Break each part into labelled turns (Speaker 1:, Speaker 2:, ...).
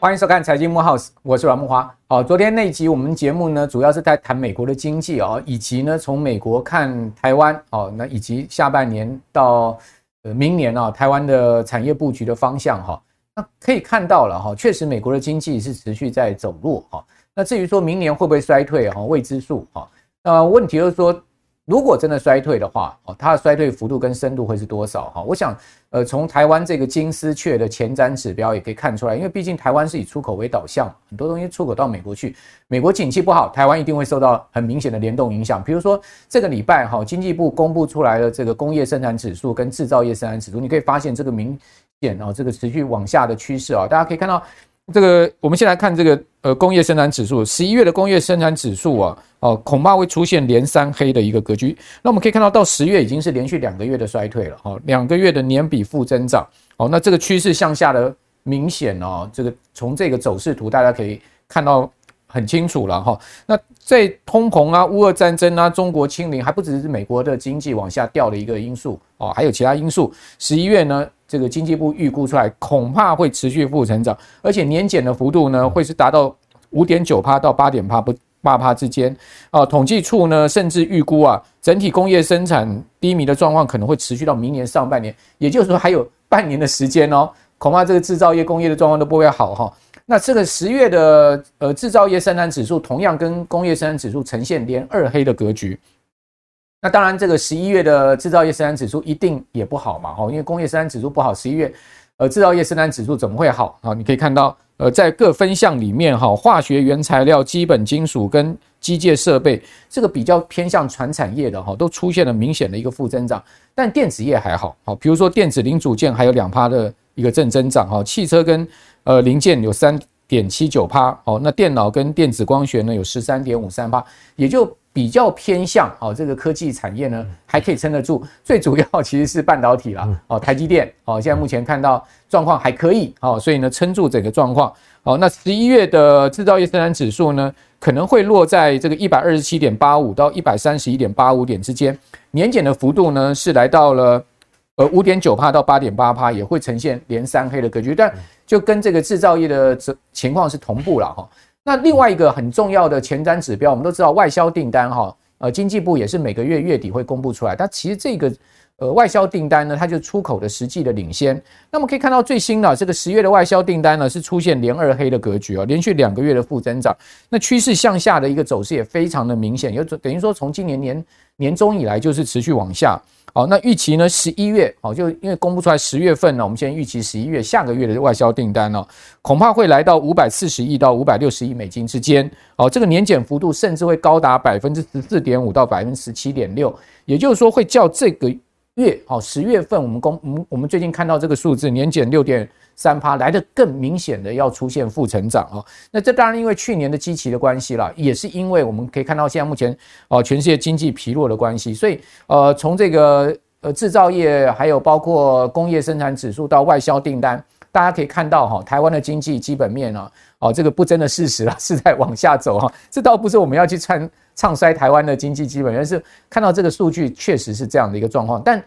Speaker 1: 欢迎收看《财经慕 House》，我是阮木花。好，昨天那集我们节目呢，主要是在谈美国的经济哦，以及呢从美国看台湾哦，那以及下半年到呃明年啊，台湾的产业布局的方向哈。那可以看到了哈，确实美国的经济是持续在走弱哈。那至于说明年会不会衰退哈，未知数哈。那问题就是说。如果真的衰退的话，哦，它的衰退幅度跟深度会是多少？哈，我想，呃，从台湾这个金丝雀的前瞻指标也可以看出来，因为毕竟台湾是以出口为导向，很多东西出口到美国去，美国景气不好，台湾一定会受到很明显的联动影响。比如说这个礼拜，哈，经济部公布出来的这个工业生产指数跟制造业生产指数，你可以发现这个明显哦，这个持续往下的趋势啊，大家可以看到。这个，我们先来看这个呃工业生产指数，十一月的工业生产指数啊，哦，恐怕会出现连三黑的一个格局。那我们可以看到，到十月已经是连续两个月的衰退了，哦，两个月的年比负增长，哦，那这个趋势向下的明显哦，这个从这个走势图大家可以看到很清楚了哈。那在通膨啊、乌俄战争啊、中国清零，还不只是美国的经济往下掉的一个因素哦，还有其他因素。十一月呢？这个经济部预估出来，恐怕会持续负成长，而且年减的幅度呢，会是达到五点九趴到八点趴不八趴之间啊。统计处呢，甚至预估啊，整体工业生产低迷的状况可能会持续到明年上半年，也就是说还有半年的时间哦。恐怕这个制造业工业的状况都不会好哈。那这个十月的呃制造业生产指数，同样跟工业生产指数呈现连二黑的格局。那当然，这个十一月的制造业生产指数一定也不好嘛，哈，因为工业生产指数不好，十一月，呃，制造业生产指数怎么会好啊？你可以看到，呃，在各分项里面，哈，化学原材料、基本金属跟机械设备，这个比较偏向传产业的，哈，都出现了明显的一个负增长，但电子业还好，好，比如说电子零组件还有两趴的一个正增长，哈，汽车跟呃零件有三点七九趴，哦，那电脑跟电子光学呢有十三点五三趴，也就。比较偏向哦，这个科技产业呢还可以撑得住，最主要其实是半导体啦哦，台积电哦，现在目前看到状况还可以哦，所以呢撑住整个状况哦。那十一月的制造业生产指数呢可能会落在这个一百二十七点八五到一百三十一点八五点之间，年减的幅度呢是来到了呃五点九帕到八点八帕，也会呈现连三黑的格局，但就跟这个制造业的这情况是同步了哈。那另外一个很重要的前瞻指标，我们都知道外销订单哈，呃，经济部也是每个月月底会公布出来。它其实这个呃外销订单呢，它就出口的实际的领先。那么可以看到最新的这个十月的外销订单呢，是出现连二黑的格局啊，连续两个月的负增长。那趋势向下的一个走势也非常的明显，有等于说从今年年年中以来就是持续往下。好，那预期呢？十一月，好，就因为公布出来十月份呢，我们现在预期十一月下个月的外销订单呢，恐怕会来到五百四十亿到五百六十亿美金之间。好，这个年减幅度甚至会高达百分之十四点五到百分之十七点六，也就是说会较这个月，哦，十月份我们公，我们我们最近看到这个数字年减六点。三趴来的更明显的要出现负成长啊，那这当然因为去年的基期的关系啦，也是因为我们可以看到现在目前哦全世界经济疲弱的关系，所以呃从这个呃制造业还有包括工业生产指数到外销订单，大家可以看到哈，台湾的经济基本面啊，哦这个不争的事实啊是在往下走哈，这倒不是我们要去唱唱衰台湾的经济基本面，而是看到这个数据确实是这样的一个状况，但。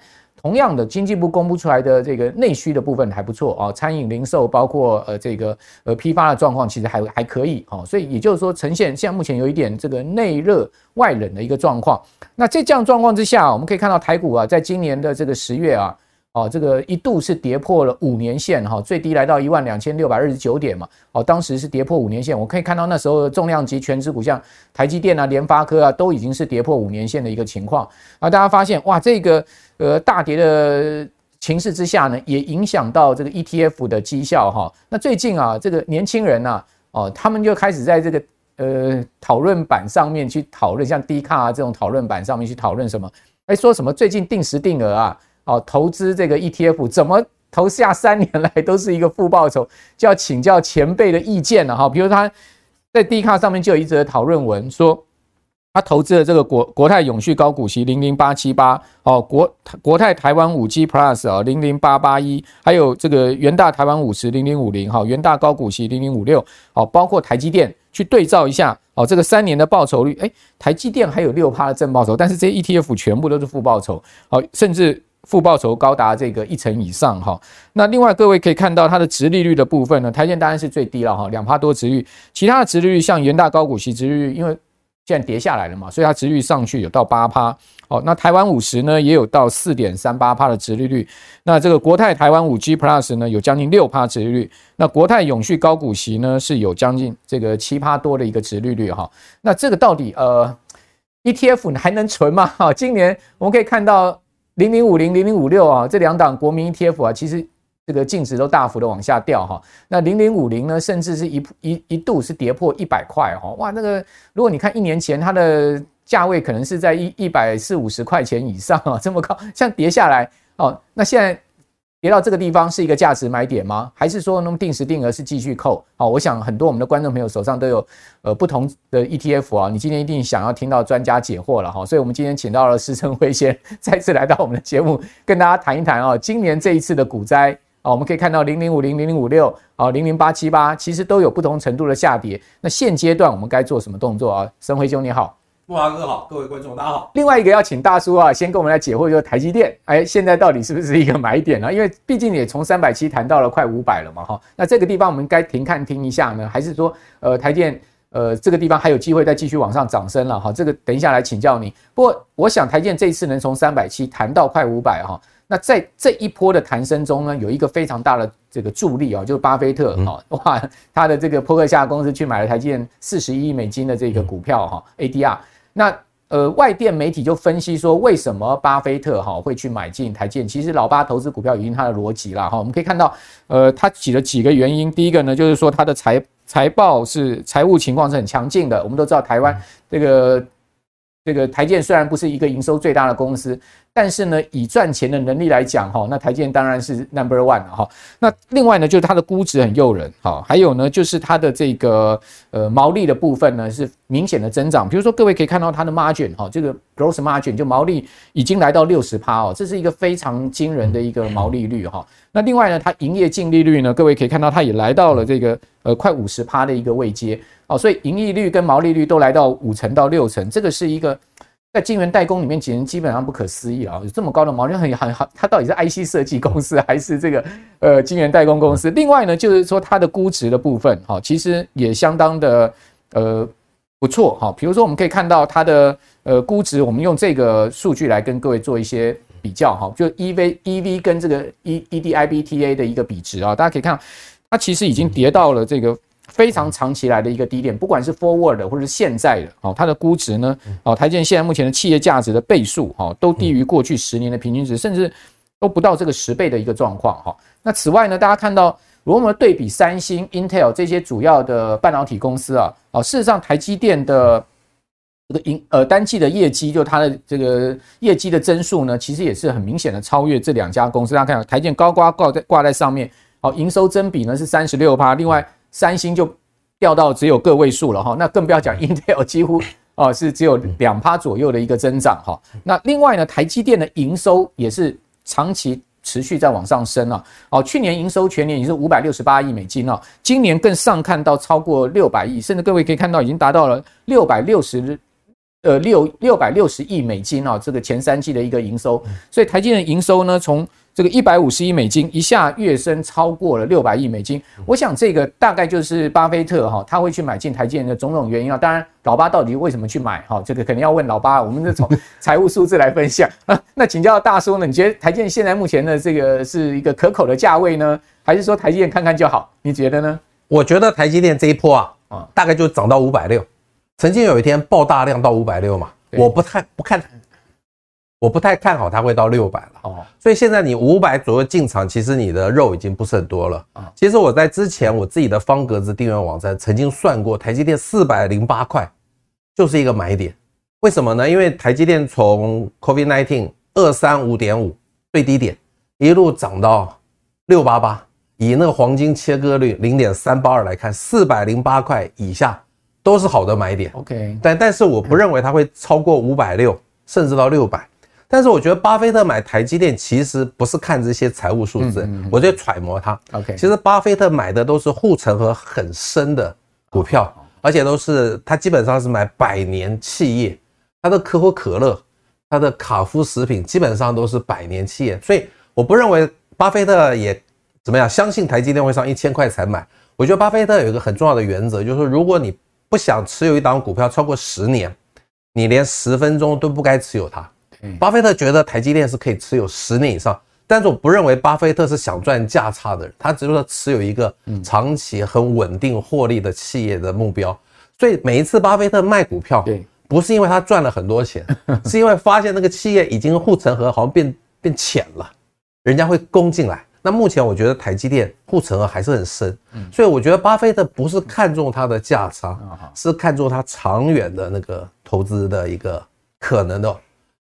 Speaker 1: 同样的，经济部公布出来的这个内需的部分还不错啊，餐饮零售包括呃这个呃批发的状况其实还还可以啊，所以也就是说呈现现在目前有一点这个内热外冷的一个状况。那在这样状况之下，我们可以看到台股啊，在今年的这个十月啊。哦，这个一度是跌破了五年线哈，最低来到一万两千六百二十九点嘛。哦，当时是跌破五年线，我可以看到那时候重量级权值股像台积电啊、联发科啊，都已经是跌破五年线的一个情况。啊，大家发现哇，这个呃大跌的情势之下呢，也影响到这个 ETF 的绩效哈。那最近啊，这个年轻人呐，哦，他们就开始在这个呃讨论板上面去讨论，像 D 卡啊这种讨论板上面去讨论什么？哎，说什么最近定时定额啊？哦，投资这个 ETF 怎么投下三年来都是一个负报酬，就要请教前辈的意见了哈。比如他在 Dcard 上面就有一则讨论文说，他投资了这个国国泰永续高股息零零八七八哦，国国泰台湾五 G Plus 啊零零八八一，还有这个元大台湾五十零零五零哈，元大高股息零零五六哦，包括台积电去对照一下哦，这个三年的报酬率，哎，台积电还有六趴的正报酬，但是这些 ETF 全部都是负报酬，好，甚至。负报酬高达这个一成以上哈，那另外各位可以看到它的殖利率的部分呢，台建当然是最低了哈，两趴多殖率，其他的殖利率像元大高股息殖率，因为现在跌下来了嘛，所以它殖率上去有到八趴，哦，那台湾五十呢也有到四点三八趴的殖利率，那这个国泰台湾五 G Plus 呢有将近六趴殖利率，那国泰永续高股息呢是有将近这个七趴多的一个殖利率哈，那这个到底呃 ETF 还能存吗？哈，今年我们可以看到。零零五零零零五六啊，这两档国民 ETF 啊，其实这个净值都大幅的往下掉哈。那零零五零呢，甚至是一一一度是跌破一百块哈。哇，那个如果你看一年前它的价位可能是在一一百四五十块钱以上啊，这么高，像跌下来哦，那现在。跌到这个地方是一个价值买点吗？还是说那么定时定额是继续扣？好，我想很多我们的观众朋友手上都有呃不同的 ETF 啊，你今天一定想要听到专家解惑了哈，所以我们今天请到了施升辉先再次来到我们的节目，跟大家谈一谈啊，今年这一次的股灾啊，我们可以看到零零五零、零零五六啊、零零八七八，其实都有不同程度的下跌。那现阶段我们该做什么动作啊？升辉兄你好。
Speaker 2: 慕驊哥好，各位观众大家好。
Speaker 1: 另外一个要请大叔啊，先跟我们来解惑，就是台积电，哎，现在到底是不是一个买点呢？因为毕竟也从三百七谈到了快五百了嘛，哈。那这个地方我们该停看听一下呢，还是说，呃，台电，呃，这个地方还有机会再继续往上涨升了哈？这个等一下来请教你。不过我想台电这一次能从三百七谈到快五百哈，那在这一波的弹升中呢，有一个非常大的这个助力啊，就是巴菲特哈，哇，他的这个波克夏公司去买了台积电四十一亿美金的这个股票哈，ADR。那呃，外电媒体就分析说，为什么巴菲特哈会去买进台建？其实老巴投资股票已经他的逻辑了哈。我们可以看到，呃，他举了几个原因。第一个呢，就是说他的财财报是财务情况是很强劲的。我们都知道台湾这个这个台建虽然不是一个营收最大的公司。但是呢，以赚钱的能力来讲，哈，那台积电当然是 number one 了，哈。那另外呢，就是它的估值很诱人，哈。还有呢，就是它的这个呃毛利的部分呢是明显的增长。比如说，各位可以看到它的 margin，哈，这个 gross margin 就毛利已经来到六十趴哦，这是一个非常惊人的一个毛利率，哈。那另外呢，它营业净利率呢，各位可以看到它也来到了这个呃快五十趴的一个位阶，哦，所以盈利率跟毛利率都来到五成到六成，这个是一个。在晶圆代工里面，简直基本上不可思议啊！有这么高的毛利，很很好。它到底是 IC 设计公司还是这个呃晶圆代工公司？另外呢，就是说它的估值的部分，哈，其实也相当的呃不错哈。比如说，我们可以看到它的呃估值，我们用这个数据来跟各位做一些比较哈，就 EV EV 跟这个 E EBITDA 的一个比值啊，大家可以看，它其实已经跌到了这个。非常长期来的一个低点，不管是 forward 的或者是现在的，哦，它的估值呢，哦，台积电现在目前的企业价值的倍数，哦，都低于过去十年的平均值，甚至都不到这个十倍的一个状况，哈。那此外呢，大家看到，如果我们对比三星、Intel 这些主要的半导体公司啊，哦，事实上台积电的这个营呃单季的业绩，就它的这个业绩的增速呢，其实也是很明显的超越这两家公司。大家看，台积电高挂挂在挂在上面，哦，营收增比呢是三十六趴，另外。三星就掉到只有个位数了哈，那更不要讲 Intel 几乎哦是只有两趴左右的一个增长哈。那另外呢，台积电的营收也是长期持续在往上升啊。哦，去年营收全年也是五百六十八亿美金哦，今年更上看到超过六百亿，甚至各位可以看到已经达到了六百六十呃六六百六十亿美金哦，这个前三季的一个营收。所以台积电的营收呢，从这个一百五十亿美金一下跃升超过了六百亿美金，我想这个大概就是巴菲特哈他会去买进台积电的种种原因啊。当然，老八到底为什么去买哈？这个肯定要问老八。我们是从 财务数字来分享啊。那请教大叔呢？你觉得台积电现在目前的这个是一个可口的价位呢，还是说台积电看看就好？你觉得呢？
Speaker 2: 我觉得台积电这一波啊啊，大概就涨到五百六，曾经有一天爆大量到五百六嘛，我不太不看。我不太看好它会到六百了哦，所以现在你五百左右进场，其实你的肉已经不是很多了啊。其实我在之前我自己的方格子订阅网站曾经算过，台积电四百零八块就是一个买点。为什么呢？因为台积电从 COVID-19 二三五点五最低点一路涨到六八八，以那个黄金切割率零点三八二来看，四百零八块以下都是好的买点。OK，但但是我不认为它会超过五百六，甚至到六百。但是我觉得巴菲特买台积电其实不是看这些财务数字，我就揣摩他。OK，其实巴菲特买的都是护城河很深的股票啊，而且都是他基本上是买百年企业，他的可口可乐、他的卡夫食品基本上都是百年企业，所以我不认为巴菲特也怎么样，相信台积电会上一千块才买。我觉得巴菲特有一个很重要的原则，就是说如果你不想持有一档股票超过十年，你连十分钟都不该持有它。巴菲特觉得台积电是可以持有十年以上。但是我不认为巴菲特是想赚价差的人，他只是说持有一个长期很稳定获利的企业的目标。所以每一次巴菲特卖股票，对不是因为他赚了很多钱，是因为发现那个企业已经护城河好像变变浅了，人家会攻进来。那目前我觉得台积电护城河还是很深，所以我觉得巴菲特不是看中它的价差，是看中它长远的那个投资的一个可能的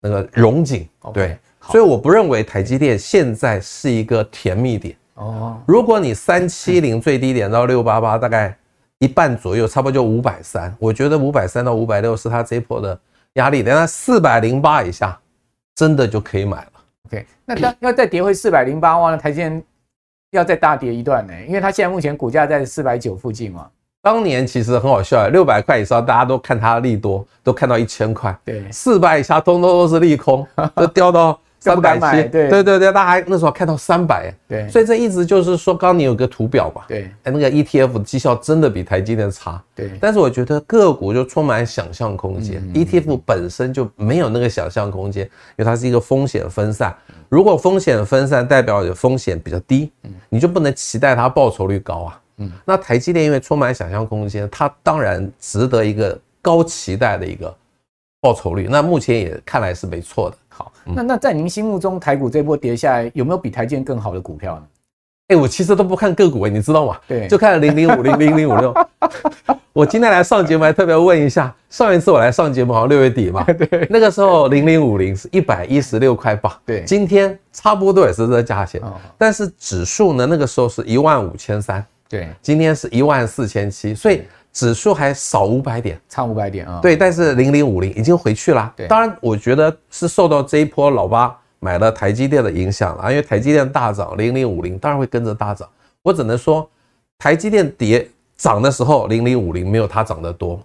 Speaker 2: 那个荣景，对。所以我不认为台积电现在是一个甜蜜点哦。如果你三七零最低点到六八八，大概一半左右，差不多就五百三。我觉得五百三到五百六是它这一波的压力。等它四百零八以下，真的就可以买了。
Speaker 1: OK，那当要再跌回四百零八万，那台积电要再大跌一段呢？因为它现在目前股价在四百九附近嘛。
Speaker 2: 当年其实很好笑，六百块以上大家都看它利多，都看到一千块。对，四百以下通通都是利空，都掉到。三百七，对。对对对，大家那时候看到三百，对，所以这一直就是说，刚刚你有个图表嘛，对，哎，那个 ETF 的绩效真的比台积电差，对，但是我觉得个股就充满想象空间，ETF 本身就没有那个想象空间，因为它是一个风险分散，如果风险分散代表有风险比较低，你就不能期待它报酬率高啊，嗯，那台积电因为充满想象空间，它当然值得一个高期待的一个报酬率，那目前也看来是没错的。
Speaker 1: 好，那那在您心目中，台股这波跌下来，有没有比台积电更好的股票呢？
Speaker 2: 哎，我其实都不看个股哎，你知道吗？对，就看零零五零零零五六。我今天来上节目还特别问一下，上一次我来上节目好像六月底嘛，对，那个时候零零五零是一百一十六块八，对，今天差不多也是这个价钱，但是指数呢，那个时候是一万五千三，对，今天是一万四千七，所以。指数还少五百点，
Speaker 1: 差五百点啊。
Speaker 2: 对，但是零零五零已经回去了。对，当然我觉得是受到这一波老八买了台积电的影响了，因为台积电大涨，零零五零当然会跟着大涨。我只能说，台积电跌涨的时候，零零五零没有它涨得多；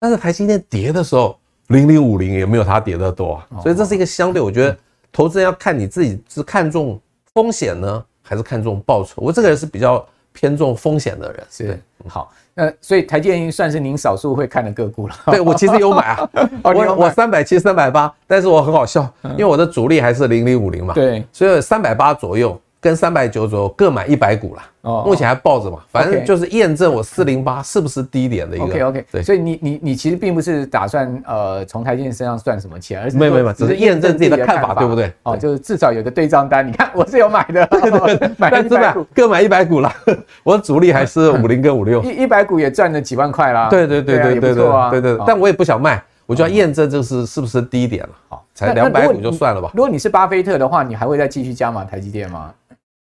Speaker 2: 但是台积电跌的时候，零零五零也没有它跌得多。所以这是一个相对，我觉得投资人要看你自己是看重风险呢，还是看重报酬。我这个人是比较偏重风险的人。
Speaker 1: 是，好。那，所以台积电算是您少数会看的个股了。
Speaker 2: 对，我其实有买啊，我我三百七、三百八，但是我很好笑，因为我的主力还是零零五零嘛。对，所以三百八左右。跟三百九左右各买一百股了，哦，目前还抱着嘛，反正就是验证我四零八是不是低点的一个。
Speaker 1: OK OK，对，所以你你你其实并不是打算呃从台积电身上赚什么钱，而是
Speaker 2: 没有没有，只是验证自己的看法，对不对？
Speaker 1: 哦，就是至少有个对账单，你看 我是有买的，买一百股，
Speaker 2: 各买一百股了，我的主力还是五零跟五六，
Speaker 1: 一一百股也赚了几万块啦。
Speaker 2: 对对对对对对对对，但我也不想卖，我就要验证这是是不是低点了。好，才两百股就算了吧。
Speaker 1: 如果你是巴菲特的话，你还会再继续加码台积电吗？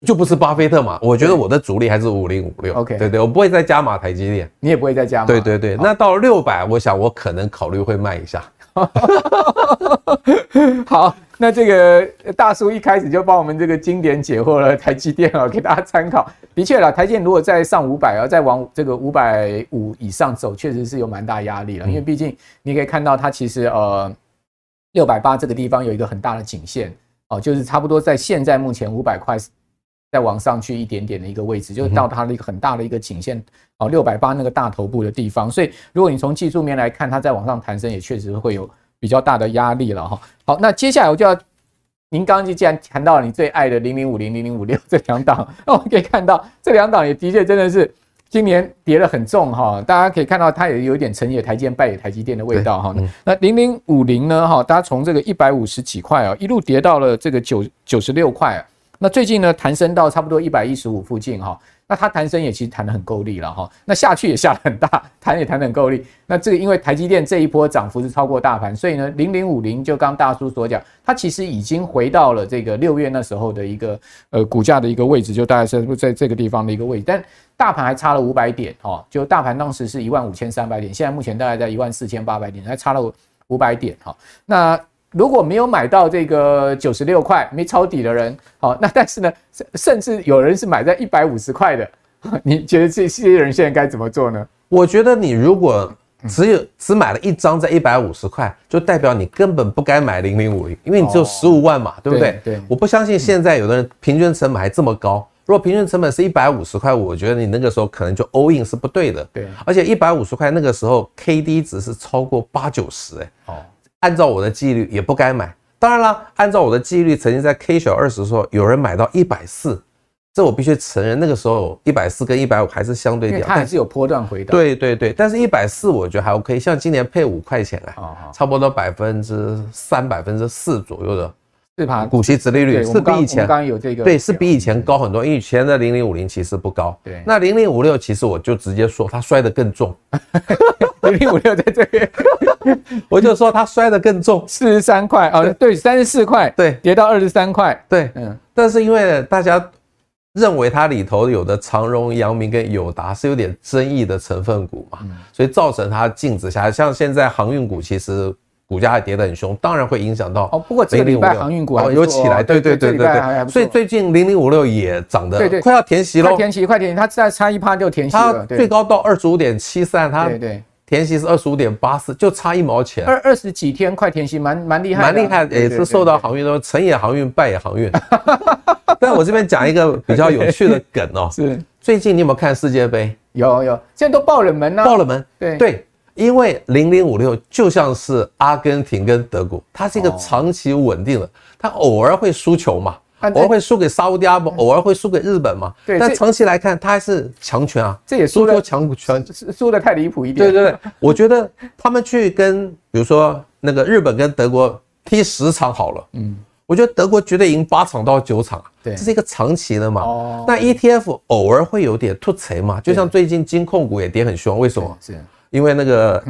Speaker 2: 就不是巴菲特嘛？我觉得我的主力还是五零五六。OK，对对，我不会再加码台积电，
Speaker 1: 你也不会再加码。
Speaker 2: 对对对，那到六百，我想我可能考虑会卖一下。
Speaker 1: 好，那这个大叔一开始就帮我们这个经典解惑了台积电啊，给大家参考。的确啦，台积电如果再上五百，然后再往这个五百五以上走，确实是有蛮大压力了。因为毕竟你可以看到它其实呃六百八这个地方有一个很大的颈线哦，就是差不多在现在目前五百块。再往上去一点点的一个位置，就是到它的一个很大的一个颈线哦，六百八那个大头部的地方。所以，如果你从技术面来看，它再往上弹升，也确实会有比较大的压力了哈。好，那接下来我就要，您刚刚既然谈到了你最爱的零零五零、零零五六这两档，那我们可以看到这两档也的确真的是今年跌得很重哈。大家可以看到它也有一点成也台积电败也台积电的味道哈。那零零五零呢哈，大家从这个一百五十几块啊，一路跌到了这个九九十六块啊。那最近呢，弹升到差不多一百一十五附近哈，那它弹升也其实弹得很够力了哈，那下去也下得很大，弹也弹得很够力。那这个因为台积电这一波涨幅是超过大盘，所以呢，零零五零就刚大叔所讲，它其实已经回到了这个六月那时候的一个呃股价的一个位置，就大概是在这个地方的一个位置，但大盘还差了五百点哈，就大盘当时是一万五千三百点，现在目前大概在一万四千八百点，还差了五百点哈，那。如果没有买到这个九十六块没抄底的人，好，那但是呢，甚甚至有人是买在一百五十块的，你觉得这些人现在该怎么做呢？
Speaker 2: 我觉得你如果只有只买了一张在一百五十块，就代表你根本不该买零零五零，因为你只有十五万嘛，对不对？对。我不相信现在有的人平均成本还这么高。如果平均成本是一百五十块，我觉得你那个时候可能就 all in 是不对的。对。而且一百五十块那个时候 K D 值是超过八九十，哎。哦。按照我的纪律也不该买。当然了，按照我的纪律，曾经在 K 小二十的时候，有人买到一百四。这我必须承认，那个时候一百四跟一百五还是相对点，
Speaker 1: 它还是有波段回档。
Speaker 2: 对对对，但是一百四我觉得还 OK，像今年配五块钱啊，差不多百分之三、百分之四左右的
Speaker 1: 是吧？
Speaker 2: 股息殖利率是比以前
Speaker 1: 刚刚有这个
Speaker 2: 对，是比以前高很多，因为以前的零零五零其实不高。对，那零零五六其实我就直接说它摔得更重，
Speaker 1: 零零五六在这边，
Speaker 2: 我就说它摔得更重，
Speaker 1: 四十三块啊，对，三十四块，对，跌到二十三块，
Speaker 2: 对，嗯，但是因为大家。认为它里头有的长荣、阳明跟友达是有点争议的成分股嘛，所以造成它净值下来。像现在航运股其实股价还跌得很凶，当然会影响到。
Speaker 1: 哦，不过这个礼拜航运股还
Speaker 2: 有起来，对对对对对。所以最近零零五六也涨得快要填息了，
Speaker 1: 快填息，快填息，它再差一趴就填息了。
Speaker 2: 它最高到二十五点七三，它对对。填息是二十五点八四，就差一毛钱。
Speaker 1: 二二十几天快填息，蛮蛮厉害，
Speaker 2: 蛮厉害，也是受到航运的成也航运，败也航运。但我这边讲一个比较有趣的梗哦，是最近你有没有看世界杯？
Speaker 1: 有有，现在都爆冷门呢，
Speaker 2: 爆冷门。对对，因为零零五六就像是阿根廷跟德国，它是一个长期稳定的，它偶尔会输球嘛。偶尔会输给沙乌地阿拉伯，偶尔会输给日本嘛？对，但长期来看，它还是强权啊。
Speaker 1: 这也输的强股权，输的太离谱一点。
Speaker 2: 对对对，我觉得他们去跟比如说那个日本跟德国踢十场好了，嗯，我觉得德国绝对赢八场到九场。对，这是一个长期的嘛。哦。那 ETF 偶尔会有点突锤嘛，就像最近金控股也跌很凶，为什么？是，因为那个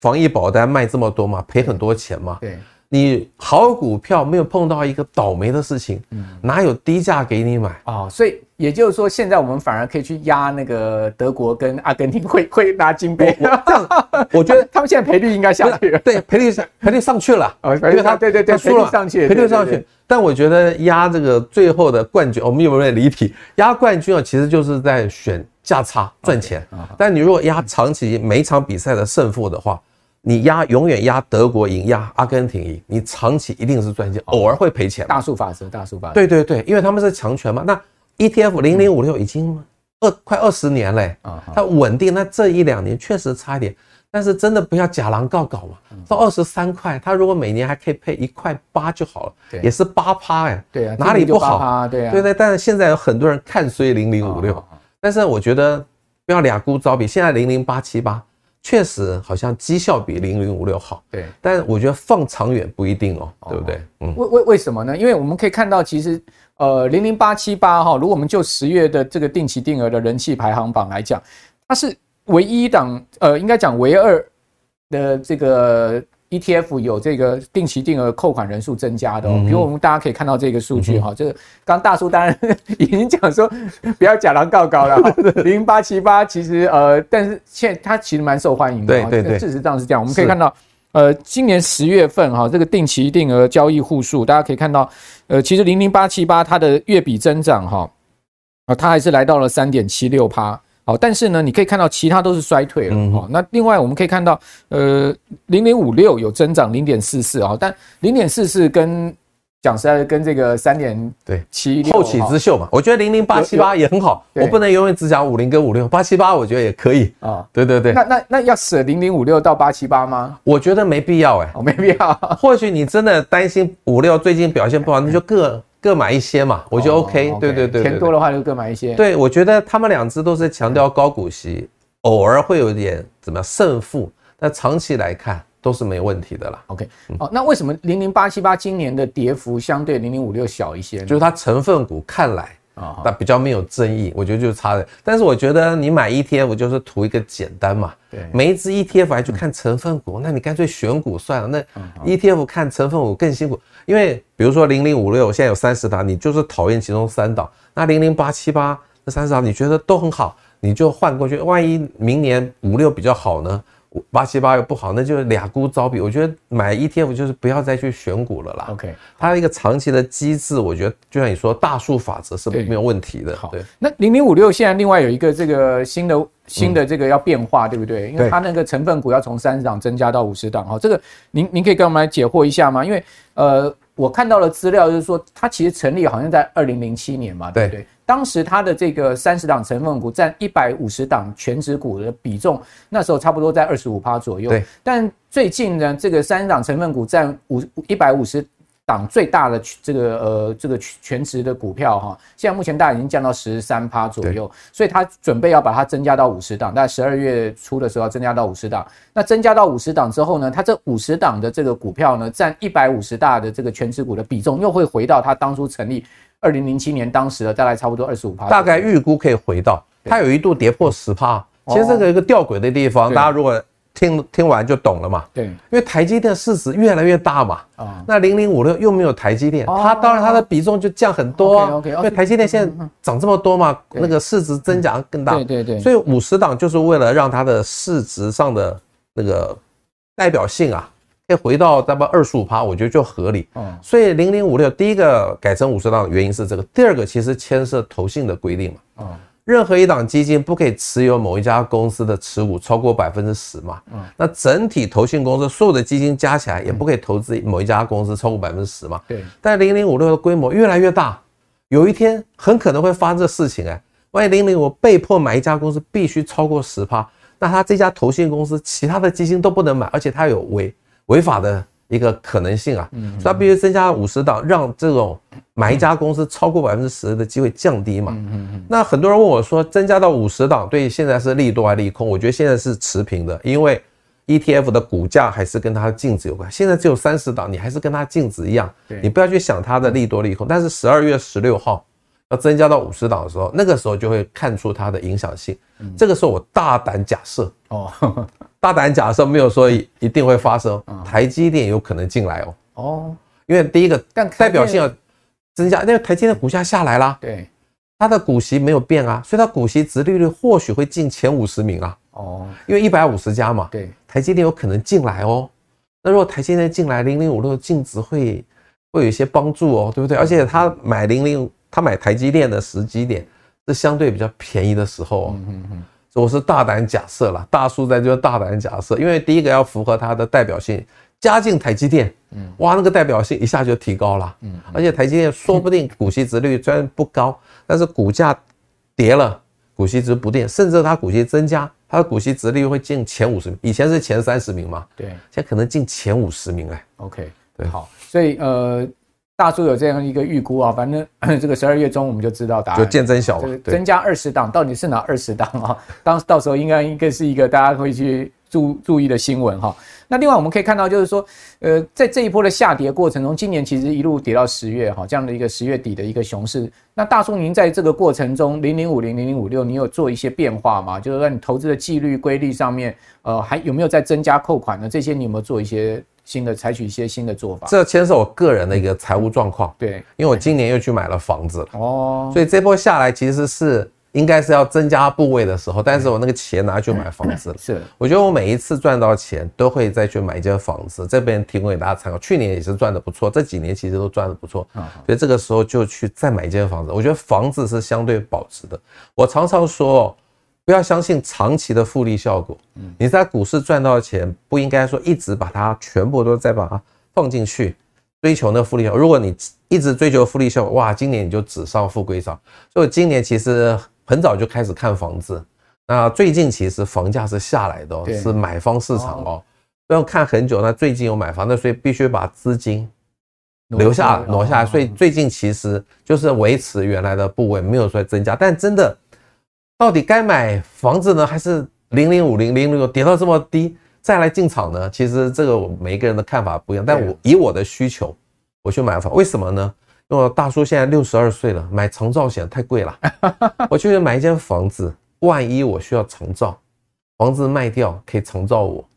Speaker 2: 防疫保单卖这么多嘛，赔很多钱嘛。对。你好股票没有碰到一个倒霉的事情，哪有低价给你买
Speaker 1: 啊？所以也就是说，现在我们反而可以去压那个德国跟阿根廷会 会拿金杯。这样，我觉得他们现在赔率应该下去了。
Speaker 2: 对，赔率上赔率上去了啊，
Speaker 1: 因为他对对对输了上去，
Speaker 2: 赔率上去。但我觉得压这个最后的冠军，我们有没有离题？压冠军啊，其实就是在选价差赚钱。但你如果压长期每一场比赛的胜负的话。你压永远压德国赢，压阿根廷赢，你长期一定是赚钱，偶尔会赔钱。
Speaker 1: 大数法则，大数法则。
Speaker 2: 对对对，因为他们是强权嘛。那 ETF 零零五六已经二快二十年嘞，它稳定。那这一两年确实差一点，但是真的不要假狼告搞嘛。到二十三块，它如果每年还可以配一块八就好了，也是八趴哎。对啊，哪里不好？对啊，对对。但是现在有很多人看衰零零五六，但是我觉得不要两股招比，现在零零八七八。确实好像绩效比零零五六好，对，但我觉得放长远不一定哦，对不对？
Speaker 1: 嗯，为为为什么呢？因为我们可以看到，其实呃零零八七八哈，如果我们就十月的这个定期定额的人气排行榜来讲，它是唯一一档呃，应该讲唯二的这个。ETF 有这个定期定额扣款人数增加的哦，比如我们大家可以看到这个数据哈，这个刚大叔当然 已经讲说不要假狼告告了，零八七八其实呃，但是现它其实蛮受欢迎的，对对对，事实上是这样，我们可以看到呃，今年十月份哈，这个定期定额交易户数，大家可以看到呃，其实零零八七八它的月比增长哈啊，它还是来到了三点七六趴。好，但是呢，你可以看到其他都是衰退了。哦，那另外我们可以看到，呃，零零五六有增长零点四四啊，但零点四四跟讲实在的，跟这个三点对七后
Speaker 2: 起之秀嘛，我觉得零零八七八也很好。我不能永远只讲五零跟五六，八七八我觉得也可以啊。对对对，
Speaker 1: 那那那要舍零零五六到八七八吗？
Speaker 2: 我觉得没必要哎，
Speaker 1: 没必要。
Speaker 2: 或许你真的担心五六最近表现不好，那就各。各买一些嘛，我觉得 OK，对对对，
Speaker 1: 钱多的话就各买一些。
Speaker 2: 对，我觉得他们两只都是强调高股息，偶尔会有点怎么样胜负，但长期来看都是没问题的啦。
Speaker 1: OK，哦，那为什么零零八七八今年的跌幅相对零零五六小一些呢？
Speaker 2: 就是它成分股看来。啊，那比较没有争议，我觉得就是差的。但是我觉得你买 ETF 就是图一个简单嘛，对，每一只 ETF 还去看成分股，那你干脆选股算了。那 ETF 看成分股更辛苦，因为比如说零零五六现在有三十档，你就是讨厌其中三档，那零零八七八那三十档你觉得都很好，你就换过去。万一明年五六比较好呢？八七八又不好，那就俩股招比。我觉得买 ETF 就是不要再去选股了啦。
Speaker 1: OK，
Speaker 2: 它一个长期的机制，我觉得就像你说大数法则是没有问题的。
Speaker 1: 好，对。那零零五六现在另外有一个这个新的新的这个要变化，嗯、对不对？因为它那个成分股要从三十档增加到五十档。哈，这个您您可以跟我们来解惑一下吗？因为呃，我看到的资料就是说，它其实成立好像在二零零七年嘛，对不对？对当时它的这个三十档成分股占一百五十档全指股的比重，那时候差不多在二十五趴左右。对。但最近呢，这个三十档成分股占五一百五十档最大的这个呃这个全值的股票哈，现在目前大概已经降到十三趴左右。所以它准备要把它增加到五十档，大概十二月初的时候要增加到五十档。那增加到五十档之后呢，它这五十档的这个股票呢，占一百五十大的这个全值股的比重又会回到它当初成立。二零零七年当时的大概差不多二十五趴，
Speaker 2: 大概预估可以回到，它有一度跌破十趴。其实这个一个吊诡的地方，大家如果听听完就懂了嘛。对，因为台积电市值越来越大嘛。啊，那零零五六又没有台积电，它当然它的比重就降很多啊。因为台积电现在涨这么多嘛，那个市值增长更大。对对对。所以五十档就是为了让它的市值上的那个代表性啊。可以回到大概二十五趴，我觉得就合理。嗯，所以零零五六第一个改成五十档的原因是这个，第二个其实牵涉投信的规定嘛。嗯，任何一档基金不可以持有某一家公司的持股超过百分之十嘛。嗯，那整体投信公司所有的基金加起来也不可以投资某一家公司超过百分之十嘛。对。但零零五六的规模越来越大，有一天很可能会发生这事情哎，万一零零五被迫买一家公司必须超过十趴，那他这家投信公司其他的基金都不能买，而且他有违。违法的一个可能性啊，所以它必须增加五十档，让这种买一家公司超过百分之十的机会降低嘛。嗯嗯那很多人问我说，增加到五十档对现在是利多还是利空？我觉得现在是持平的，因为 ETF 的股价还是跟它的净值有关。现在只有三十档，你还是跟它净值一样，你不要去想它的利多利空。但是十二月十六号要增加到五十档的时候，那个时候就会看出它的影响性。这个时候我大胆假设哦。大胆假设没有说一定会发生，台积电有可能进来哦。哦，因为第一个代表性要增加，因为台积电股价下来啦，对，它的股息没有变啊，所以它股息值利率或许会进前五十名啊。哦，因为一百五十家嘛，对，台积电有可能进来哦。那如果台积电进来，零零五六净值会会有一些帮助哦，对不对？而且他买零零，他买台积电的时机点是相对比较便宜的时候哦。嗯嗯嗯。我是大胆假设了，大叔在这大胆假设，因为第一个要符合它的代表性，加进台积电，嗯，哇，那个代表性一下就提高了，嗯，而且台积电说不定股息值率虽然不高，但是股价跌了，股息值不定，甚至它股息增加，它的股息值率会进前五十名，以前是前三十名嘛，对，现在可能进前五十名哎
Speaker 1: ，OK，对，好，所以呃。大叔有这样一个预估啊，反正 这个十二月中我们就知道答案，
Speaker 2: 就见真小了。
Speaker 1: 增加二十档，到底是哪二十档啊？当到时候应该应该是一个大家会去注注意的新闻哈。那另外我们可以看到，就是说，呃，在这一波的下跌过程中，今年其实一路跌到十月哈，这样的一个十月底的一个熊市。那大叔您在这个过程中，零零五零零零五六，你有做一些变化吗？就是说你投资的纪律规律上面，呃，还有没有在增加扣款呢？这些你有没有做一些？新的采取一些新的做法，
Speaker 2: 这牵涉我个人的一个财务状况。对，因为我今年又去买了房子了哦，所以这波下来其实是应该是要增加部位的时候，但是我那个钱拿去买房子了。是，我觉得我每一次赚到钱都会再去买一间房子，这边提供给大家参考。去年也是赚的不错，这几年其实都赚的不错，所以这个时候就去再买一间房子。我觉得房子是相对保值的。我常常说。不要相信长期的复利效果。嗯，你在股市赚到的钱，不应该说一直把它全部都再把它放进去，追求那复利效果。如果你一直追求复利效果，哇，今年你就纸上富贵上。所以今年其实很早就开始看房子。那最近其实房价是下来的，是买方市场哦。不用看很久，那最近有买房，那所以必须把资金留下挪下来。所以最近其实就是维持原来的部位，没有说增加。但真的。到底该买房子呢，还是零零五零零六跌到这么低再来进场呢？其实这个我每一个人的看法不一样，但我以我的需求，我去买房，为什么呢？因为大叔现在六十二岁了，买长照险太贵了，我去买一间房子，万一我需要长照，房子卖掉可以长照我，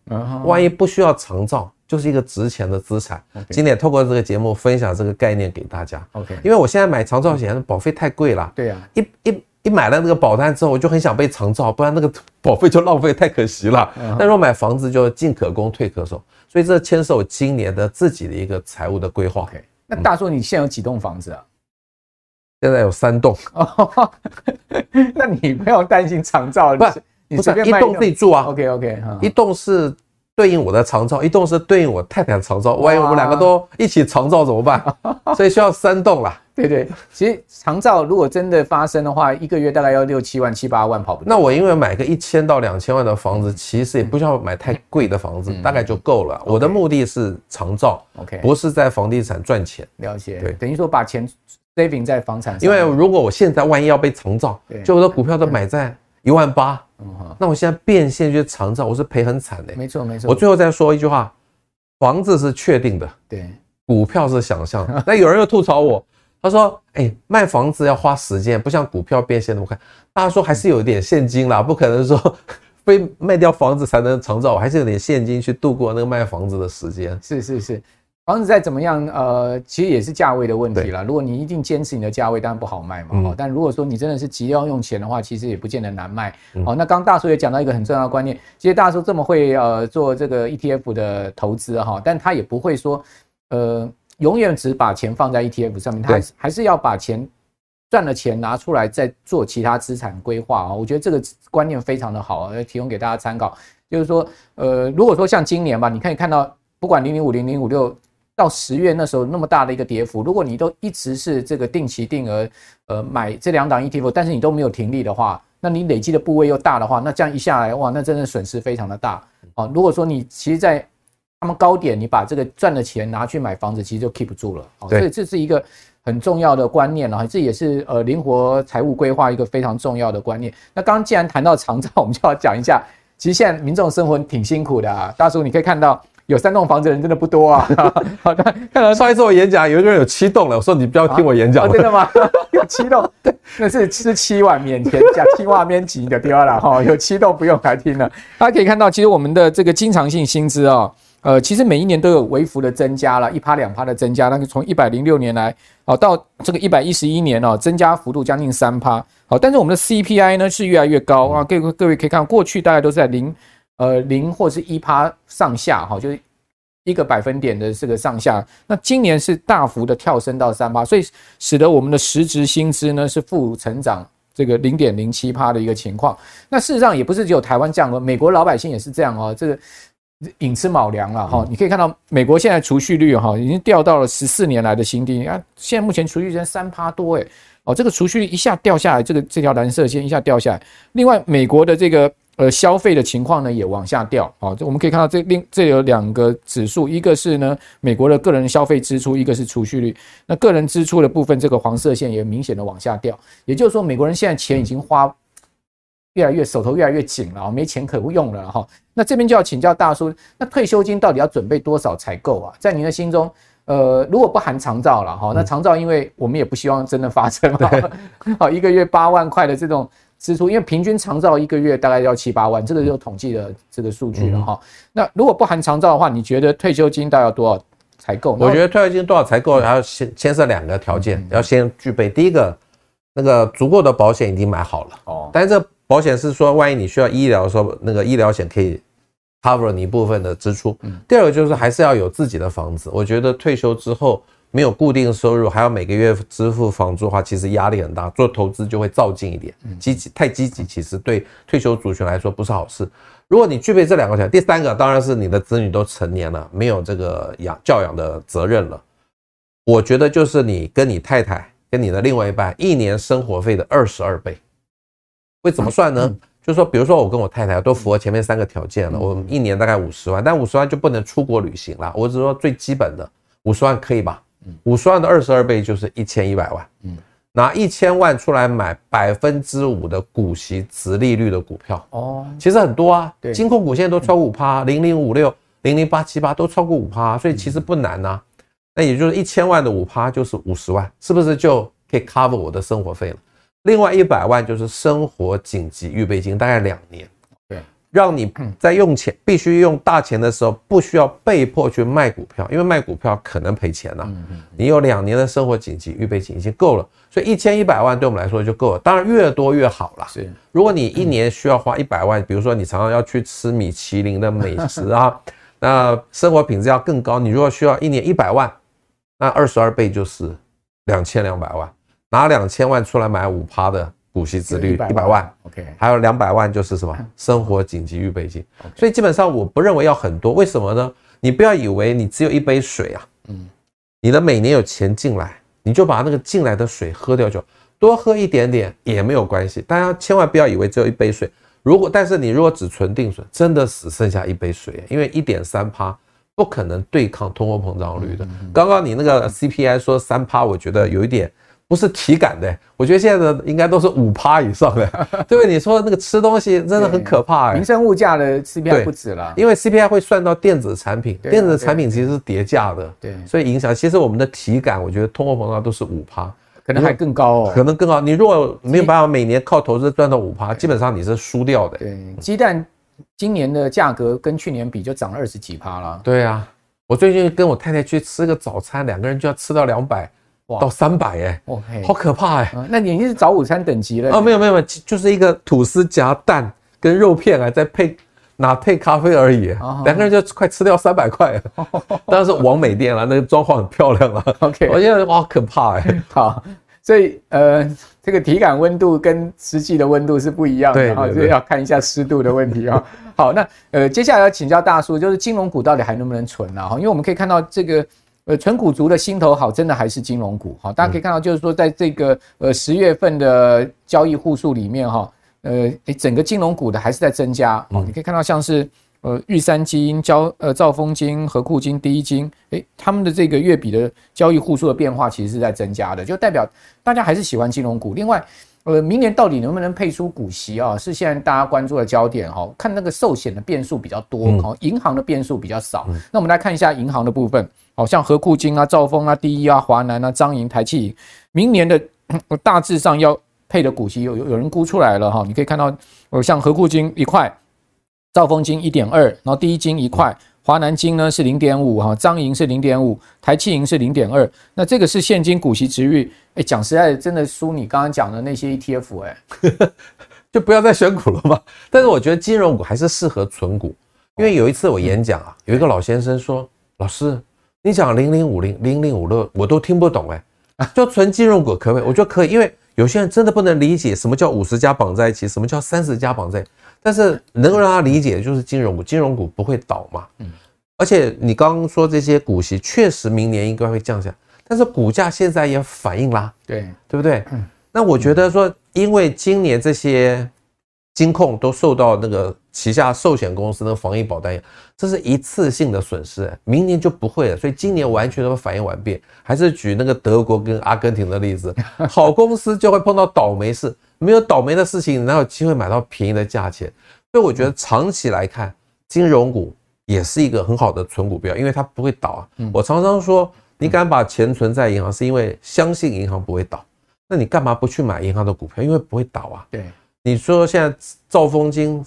Speaker 2: 万一不需要长照，就是一个值钱的资产。今天透过这个节目分享这个概念给大家。OK，因为我现在买长照险保费太贵了，对呀，一一。一买了那个保单之后，我就很想被长照，不然那个保费就浪费，太可惜了。但如果买房子就进可攻退可守，所以这牵涉我今年的自己的一个财务的规划。
Speaker 1: 那大叔，你现在有几栋房子啊？
Speaker 2: 现在有三栋。
Speaker 1: 那你不用担心长照，
Speaker 2: 不是，你随便一栋自己住啊。
Speaker 1: OK OK，
Speaker 2: 一栋是。对应我的长照，一栋是对应我太太的长照，万一我们两个都一起长照怎么办？所以需要三栋啦。
Speaker 1: 对对，其实长照如果真的发生的话，一个月大概要六七万、七八万跑不。
Speaker 2: 那我因为买个一千到两千万的房子，其实也不需要买太贵的房子，大概就够了。我的目的是长照，OK，不是在房地产赚钱。
Speaker 1: 了解，对，等于说把钱 saving 在房产上。
Speaker 2: 因为如果我现在万一要被长照，就我的股票都买在一万八。嗯，那我现在变现去长照，我是赔很惨的。
Speaker 1: 没错，没错。
Speaker 2: 我最后再说一句话：房子是确定的，对，股票是想象。那有人又吐槽我，他说：“哎，卖房子要花时间，不像股票变现那么快。”大家说还是有一点现金啦，不可能说 非卖掉房子才能长照，还是有点现金去度过那个卖房子的时间。
Speaker 1: 是是是。房子再怎么样，呃，其实也是价位的问题啦。如果你一定坚持你的价位，当然不好卖嘛。嗯、但如果说你真的是急要用钱的话，其实也不见得难卖。嗯、哦，那刚刚大叔也讲到一个很重要的观念，其实大叔这么会呃做这个 ETF 的投资哈，但他也不会说呃永远只把钱放在 ETF 上面，他还是还是要把钱赚了钱拿出来再做其他资产规划啊。我觉得这个观念非常的好，要提供给大家参考。就是说，呃，如果说像今年吧，你可以看到不管零零五零零五六。到十月那时候那么大的一个跌幅，如果你都一直是这个定期定额，呃，买这两档 ETF，但是你都没有停利的话，那你累积的部位又大的话，那这样一下来，哇，那真的损失非常的大啊！如果说你其实，在他们高点，你把这个赚的钱拿去买房子，其实就 keep 不住了。所以这是一个很重要的观念了，这也是呃灵活财务规划一个非常重要的观念。那刚刚既然谈到长照，我们就要讲一下，其实现在民众生活挺辛苦的啊，大叔你可以看到。有三栋房子的人真的不多啊！
Speaker 2: 好的，看来上一次我演讲，有一个人有七栋了。我说你不要听我演讲、啊哦，真的吗？有七栋，对，那是吃七碗免钱，讲青蛙面挤的掉了哈。有七栋不用来听了。大家可以看到，其实我们的这个经常性薪资啊、哦，呃，其实每一年都有微幅的增加了，一趴两趴的增加。那个从一百零六年来，哦，到这个一百一十一年哦，增加幅度将近三趴。好，但是我们的 CPI 呢是越来越高啊。各位各位可以看，过去大概都是在零。呃，零或是一趴上下哈，就是一个百分点的这个上下。那今年是大幅的跳升到三趴，所以使得我们的实质薪资呢是负成长这个零点零七趴的一个情况。那事实上也不是只有台湾这样哦，美国老百姓也是这样哦。这个寅吃卯粮了哈，你可以看到美国现在储蓄率哈已经掉到了十四年来的新低啊，现在目前储蓄率三趴多诶，哦，这个储蓄率一下掉下来，这个这条蓝色线一下掉下来。另外，美国的这个。呃，消费的情况呢也往下掉，好，这我们可以看到这另这有两个指数，一个是呢美国的个人消费支出，一个是储蓄率。那个人支出的部分，这个黄色线也明显的往下掉，也就是说，美国人现在钱已经花越来越手头越来越紧了，没钱可不用了哈。那这边就要请教大叔，那退休金到底要准备多少才够啊？在您的心中，呃，如果不含长照了哈，那长照因为我们也不希望真的发生，好，一个月八万块的这种。支出，因为平均长照一个月大概要七八万，这个就统计的这个数据了哈。那如果不含长照的话，你觉得退休金大概要多少才够？我觉得退休金多少才够，要先牵涉两个条件，要先具备第一个，那个足够的保险已经买好了哦。但是这保险是说，万一你需要医疗的时候，那个医疗险可以 cover 你一部分的支出。第二个就是还是要有自己的房子。我觉得退休之后。没有固定收入，还要每个月支付房租的话，其实压力很大。做投资就会躁进一点，积极太积极，其实对退休族群来说不是好事。如果你具备这两个条件，第三个当然是你的子女都成年了，没有这个养教养的责任了。我觉得就是你跟你太太跟你的另外一半一年生活费的二十二倍，会怎么算呢？就是说，比如说我跟我太太都符合前面三个条件了，我们一年大概五十万，但五十万就不能出国旅行了。我只是说最基本的五十万可以吧？五十万的二十二倍就是一千一百万，嗯，拿一千万出来买百分之五的股息殖利率的股票，哦，其实很多啊，对，金控股现在都超过五趴，零零五六、零零八七八都超过五趴，所以其实不难呐。那也就是一千万的五趴就是五十万，是不是就可以 cover 我的生活费了？另外一百万就是生活紧急预备金，大概两年，对，让你在用钱必须用大钱的时候，不需要被迫去卖股票，因为卖股票可能赔钱呐。你有两年的生活紧急预备金已经够了，所以一千一百万对我们来说就够了。当然越多越好啦。是，如果你一年需要花一百万，比如说你常常要去吃米其林的美食啊，那生活品质要更高，你如果需要一年一百万，那二十二倍就是两千两百万，拿两千万出来买五趴的。股息值率一百万，OK，还有两百万就是什么？生活紧急预备金，所以基本上我不认为要很多，为什么呢？你不要以为你只有一杯水啊，嗯，你的每年有钱进来，你就把那个进来的水喝掉就多喝一点点也没有关系。大家千万不要以为只有一杯水，如果但是你如果只存定存，真的只剩下一杯水，因为一点三趴不可能对抗通货膨胀率的。刚刚你那个 CPI 说三趴，我觉得有一点。不是体感的，我觉得现在的应该都是五趴以上的。对，你说那个吃东西真的很可怕哎，
Speaker 1: 民生物价的 CPI 不止了，
Speaker 2: 因为 CPI 会算到电子产品，电子产品其实是叠价的，对，所以影响。其实我们的体感，我觉得通货膨胀都是五趴，
Speaker 1: 可能还更高哦，
Speaker 2: 可能更高。你如果没有办法每年靠投资赚到五趴，基本上你是输掉的。
Speaker 1: 对，鸡蛋今年的价格跟去年比就涨了二十几趴了。
Speaker 2: 对啊，我最近跟我太太去吃个早餐，两个人就要吃到两百。到三百哎好可怕哎、欸！
Speaker 1: 那你已经是早午餐等级了哦？
Speaker 2: 没有没有没有，就是一个吐司夹蛋跟肉片啊，再配拿配咖啡而已，两个人就快吃掉三百块了。当然是王美店了，那个装潢很漂亮啊。OK，我觉得哇可怕哎、欸。
Speaker 1: 好，所以呃，这个体感温度跟实际的温度是不一样的哈，所以要看一下湿度的问题啊。好，那呃，接下来要请教大叔，就是金融股到底还能不能存啊？哈，因为我们可以看到这个。呃，纯股族的心头好，真的还是金融股哈。大家可以看到，就是说，在这个呃十月份的交易户数里面哈，呃，诶，整个金融股的还是在增加哦。你可以看到，像是呃玉山金、交呃兆丰金、和库金、第一金，诶，他们的这个月比的交易户数的变化，其实是在增加的，就代表大家还是喜欢金融股。另外，呃，明年到底能不能配出股息啊？是现在大家关注的焦点哈。看那个寿险的变数比较多，哦，银行的变数比较少。那我们来看一下银行的部分。好像和库金啊、兆丰啊、第一啊、华南啊、张银、台企银，明年的 大致上要配的股息有有有人估出来了哈，你可以看到，呃，像和库金一块，兆丰金一点二，然后第一金一块，华南金呢是零点五哈，张银是零点五，台气银是零点二，那这个是现金股息值率，哎，讲实在的，真的输你刚刚讲的那些 ETF 哎，
Speaker 2: 就不要再选股了嘛。但是我觉得金融股还是适合存股，因为有一次我演讲啊，有一个老先生说，老师。你讲零零五零零零五六，我都听不懂哎，就存金融股可不可以？我觉得可以，因为有些人真的不能理解什么叫五十家绑在一起，什么叫三十家绑在一起，但是能够让他理解的就是金融股，金融股不会倒嘛。嗯，而且你刚刚说这些股息确实明年应该会降下来，但是股价现在也反应啦，对对不对？嗯，那我觉得说，因为今年这些。金控都受到那个旗下寿险公司的防疫保单，这是一次性的损失，明年就不会了，所以今年完全都反应完毕。还是举那个德国跟阿根廷的例子，好公司就会碰到倒霉事，没有倒霉的事情，哪有机会买到便宜的价钱？所以我觉得长期来看，金融股也是一个很好的存股标，因为它不会倒啊。我常常说，你敢把钱存在银行，是因为相信银行不会倒，那你干嘛不去买银行的股票？因为不会倒啊。对。你说现在兆丰金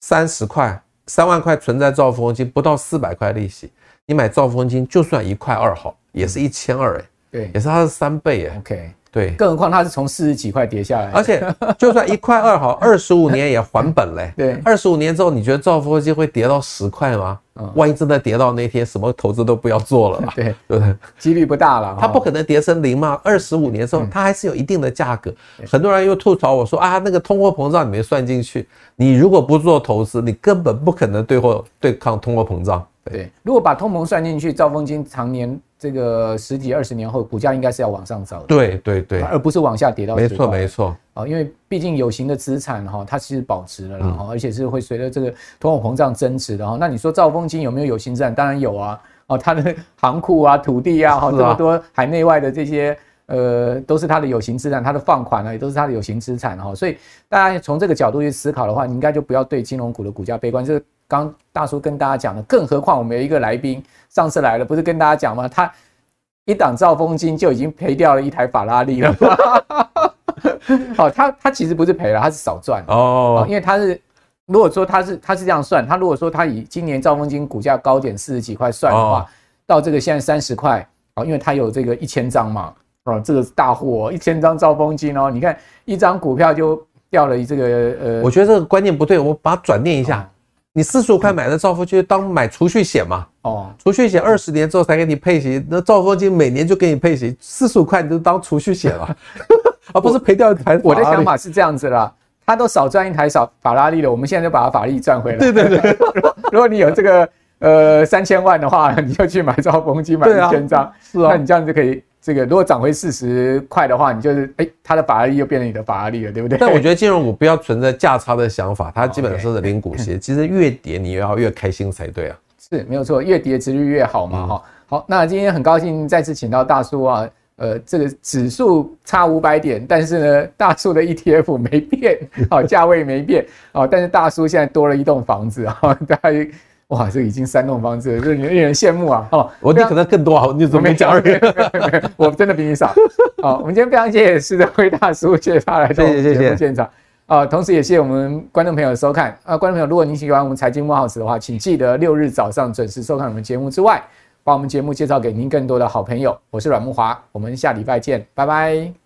Speaker 2: 三十块三万块存在兆丰金不到四百块利息，你买兆丰金就算一块二好，也是一千二哎，对，也是它的三倍哎，OK。对，更何况它是从四十几块跌下来，而且就算一块二好，二十五年也还本嘞。对，二十五年之后，你觉得兆丰机会跌到十块吗？万一真的跌到那天，什么投资都不要做了。对，对不对？几率不大了。它不可能跌成零嘛。二十五年之后，它还是有一定的价格。很多人又吐槽我说啊，那个通货膨胀你没算进去。你如果不做投资，你根本不可能对货对抗通货膨胀。对，如果把通膨算进去，兆丰金常年。这个十几二十年后，股价应该是要往上走的，对对对，而不是往下跌到。没错没错啊，因为毕竟有形的资产哈，它其实保值了，然后而且是会随着这个通货膨胀增值的哈。那你说兆丰金有没有有形资产？当然有啊，哦，它的行库啊、土地啊，哈，这么多海内外的这些呃，都是它的有形资产，它的放款呢也都是它的有形资产哈。所以大家从这个角度去思考的话，你应该就不要对金融股的股价悲观。就是刚大叔跟大家讲的，更何况我们有一个来宾。上次来了，不是跟大家讲吗？他一档兆丰金就已经赔掉了一台法拉利了。好，他他其实不是赔了，他是少赚哦，因为他是
Speaker 1: 如果说他是他是这样算，他如果说他以今年兆丰金股价高点四十几块算的话，哦、到这个现在三十块啊，因为他有这个一千张嘛，啊，这个是大户一千张兆丰金哦，你看一张股票就掉了这个呃，
Speaker 2: 我觉得这个观念不对，我把它转念一下，哦、你四十五块买的兆丰金当买储蓄险嘛，哦，储蓄险二十年之后才给你配息，那兆丰金每年就给你配息，四十五块你就当储蓄险了，而 不是赔掉一台。
Speaker 1: 我的想法是这样子啦。他都少赚一台小法拉利了，我们现在就把它法拉利赚回来。
Speaker 2: 对对对，
Speaker 1: 如果你有这个呃三千万的话，你就去买兆丰金买一千张，是啊，那你这样就可以这个如果涨回四十块的话，你就是哎，它的法拉利又变成你的法拉利了，对不对？
Speaker 2: 但我觉得金融股不要存在价差的想法，它基本上是零股息，其实越跌你要越开心才对啊。
Speaker 1: 是没有错，越跌殖利率越好嘛哈。好，那今天很高兴再次请到大叔啊。呃，这个指数差五百点，但是呢，大叔的 ETF 没变，好，价位没变，哦，但是大叔现在多了一栋房子啊，大概哇，这已经三栋房子了，就是令人羡慕啊，哦，
Speaker 2: 我你可能更多啊，你怎么没讲
Speaker 1: 而已？我真的比你少。好，我们今天非常谢谢施德辉大叔，谢谢他来到节目现场啊，同时也谢谢我们观众朋友的收看啊，观众朋友，如果您喜欢我们财经慕 House 的话，请记得六日早上准时收看我们节目之外。把我们节目介绍给您更多的好朋友，我是阮木华，我们下礼拜见，拜拜。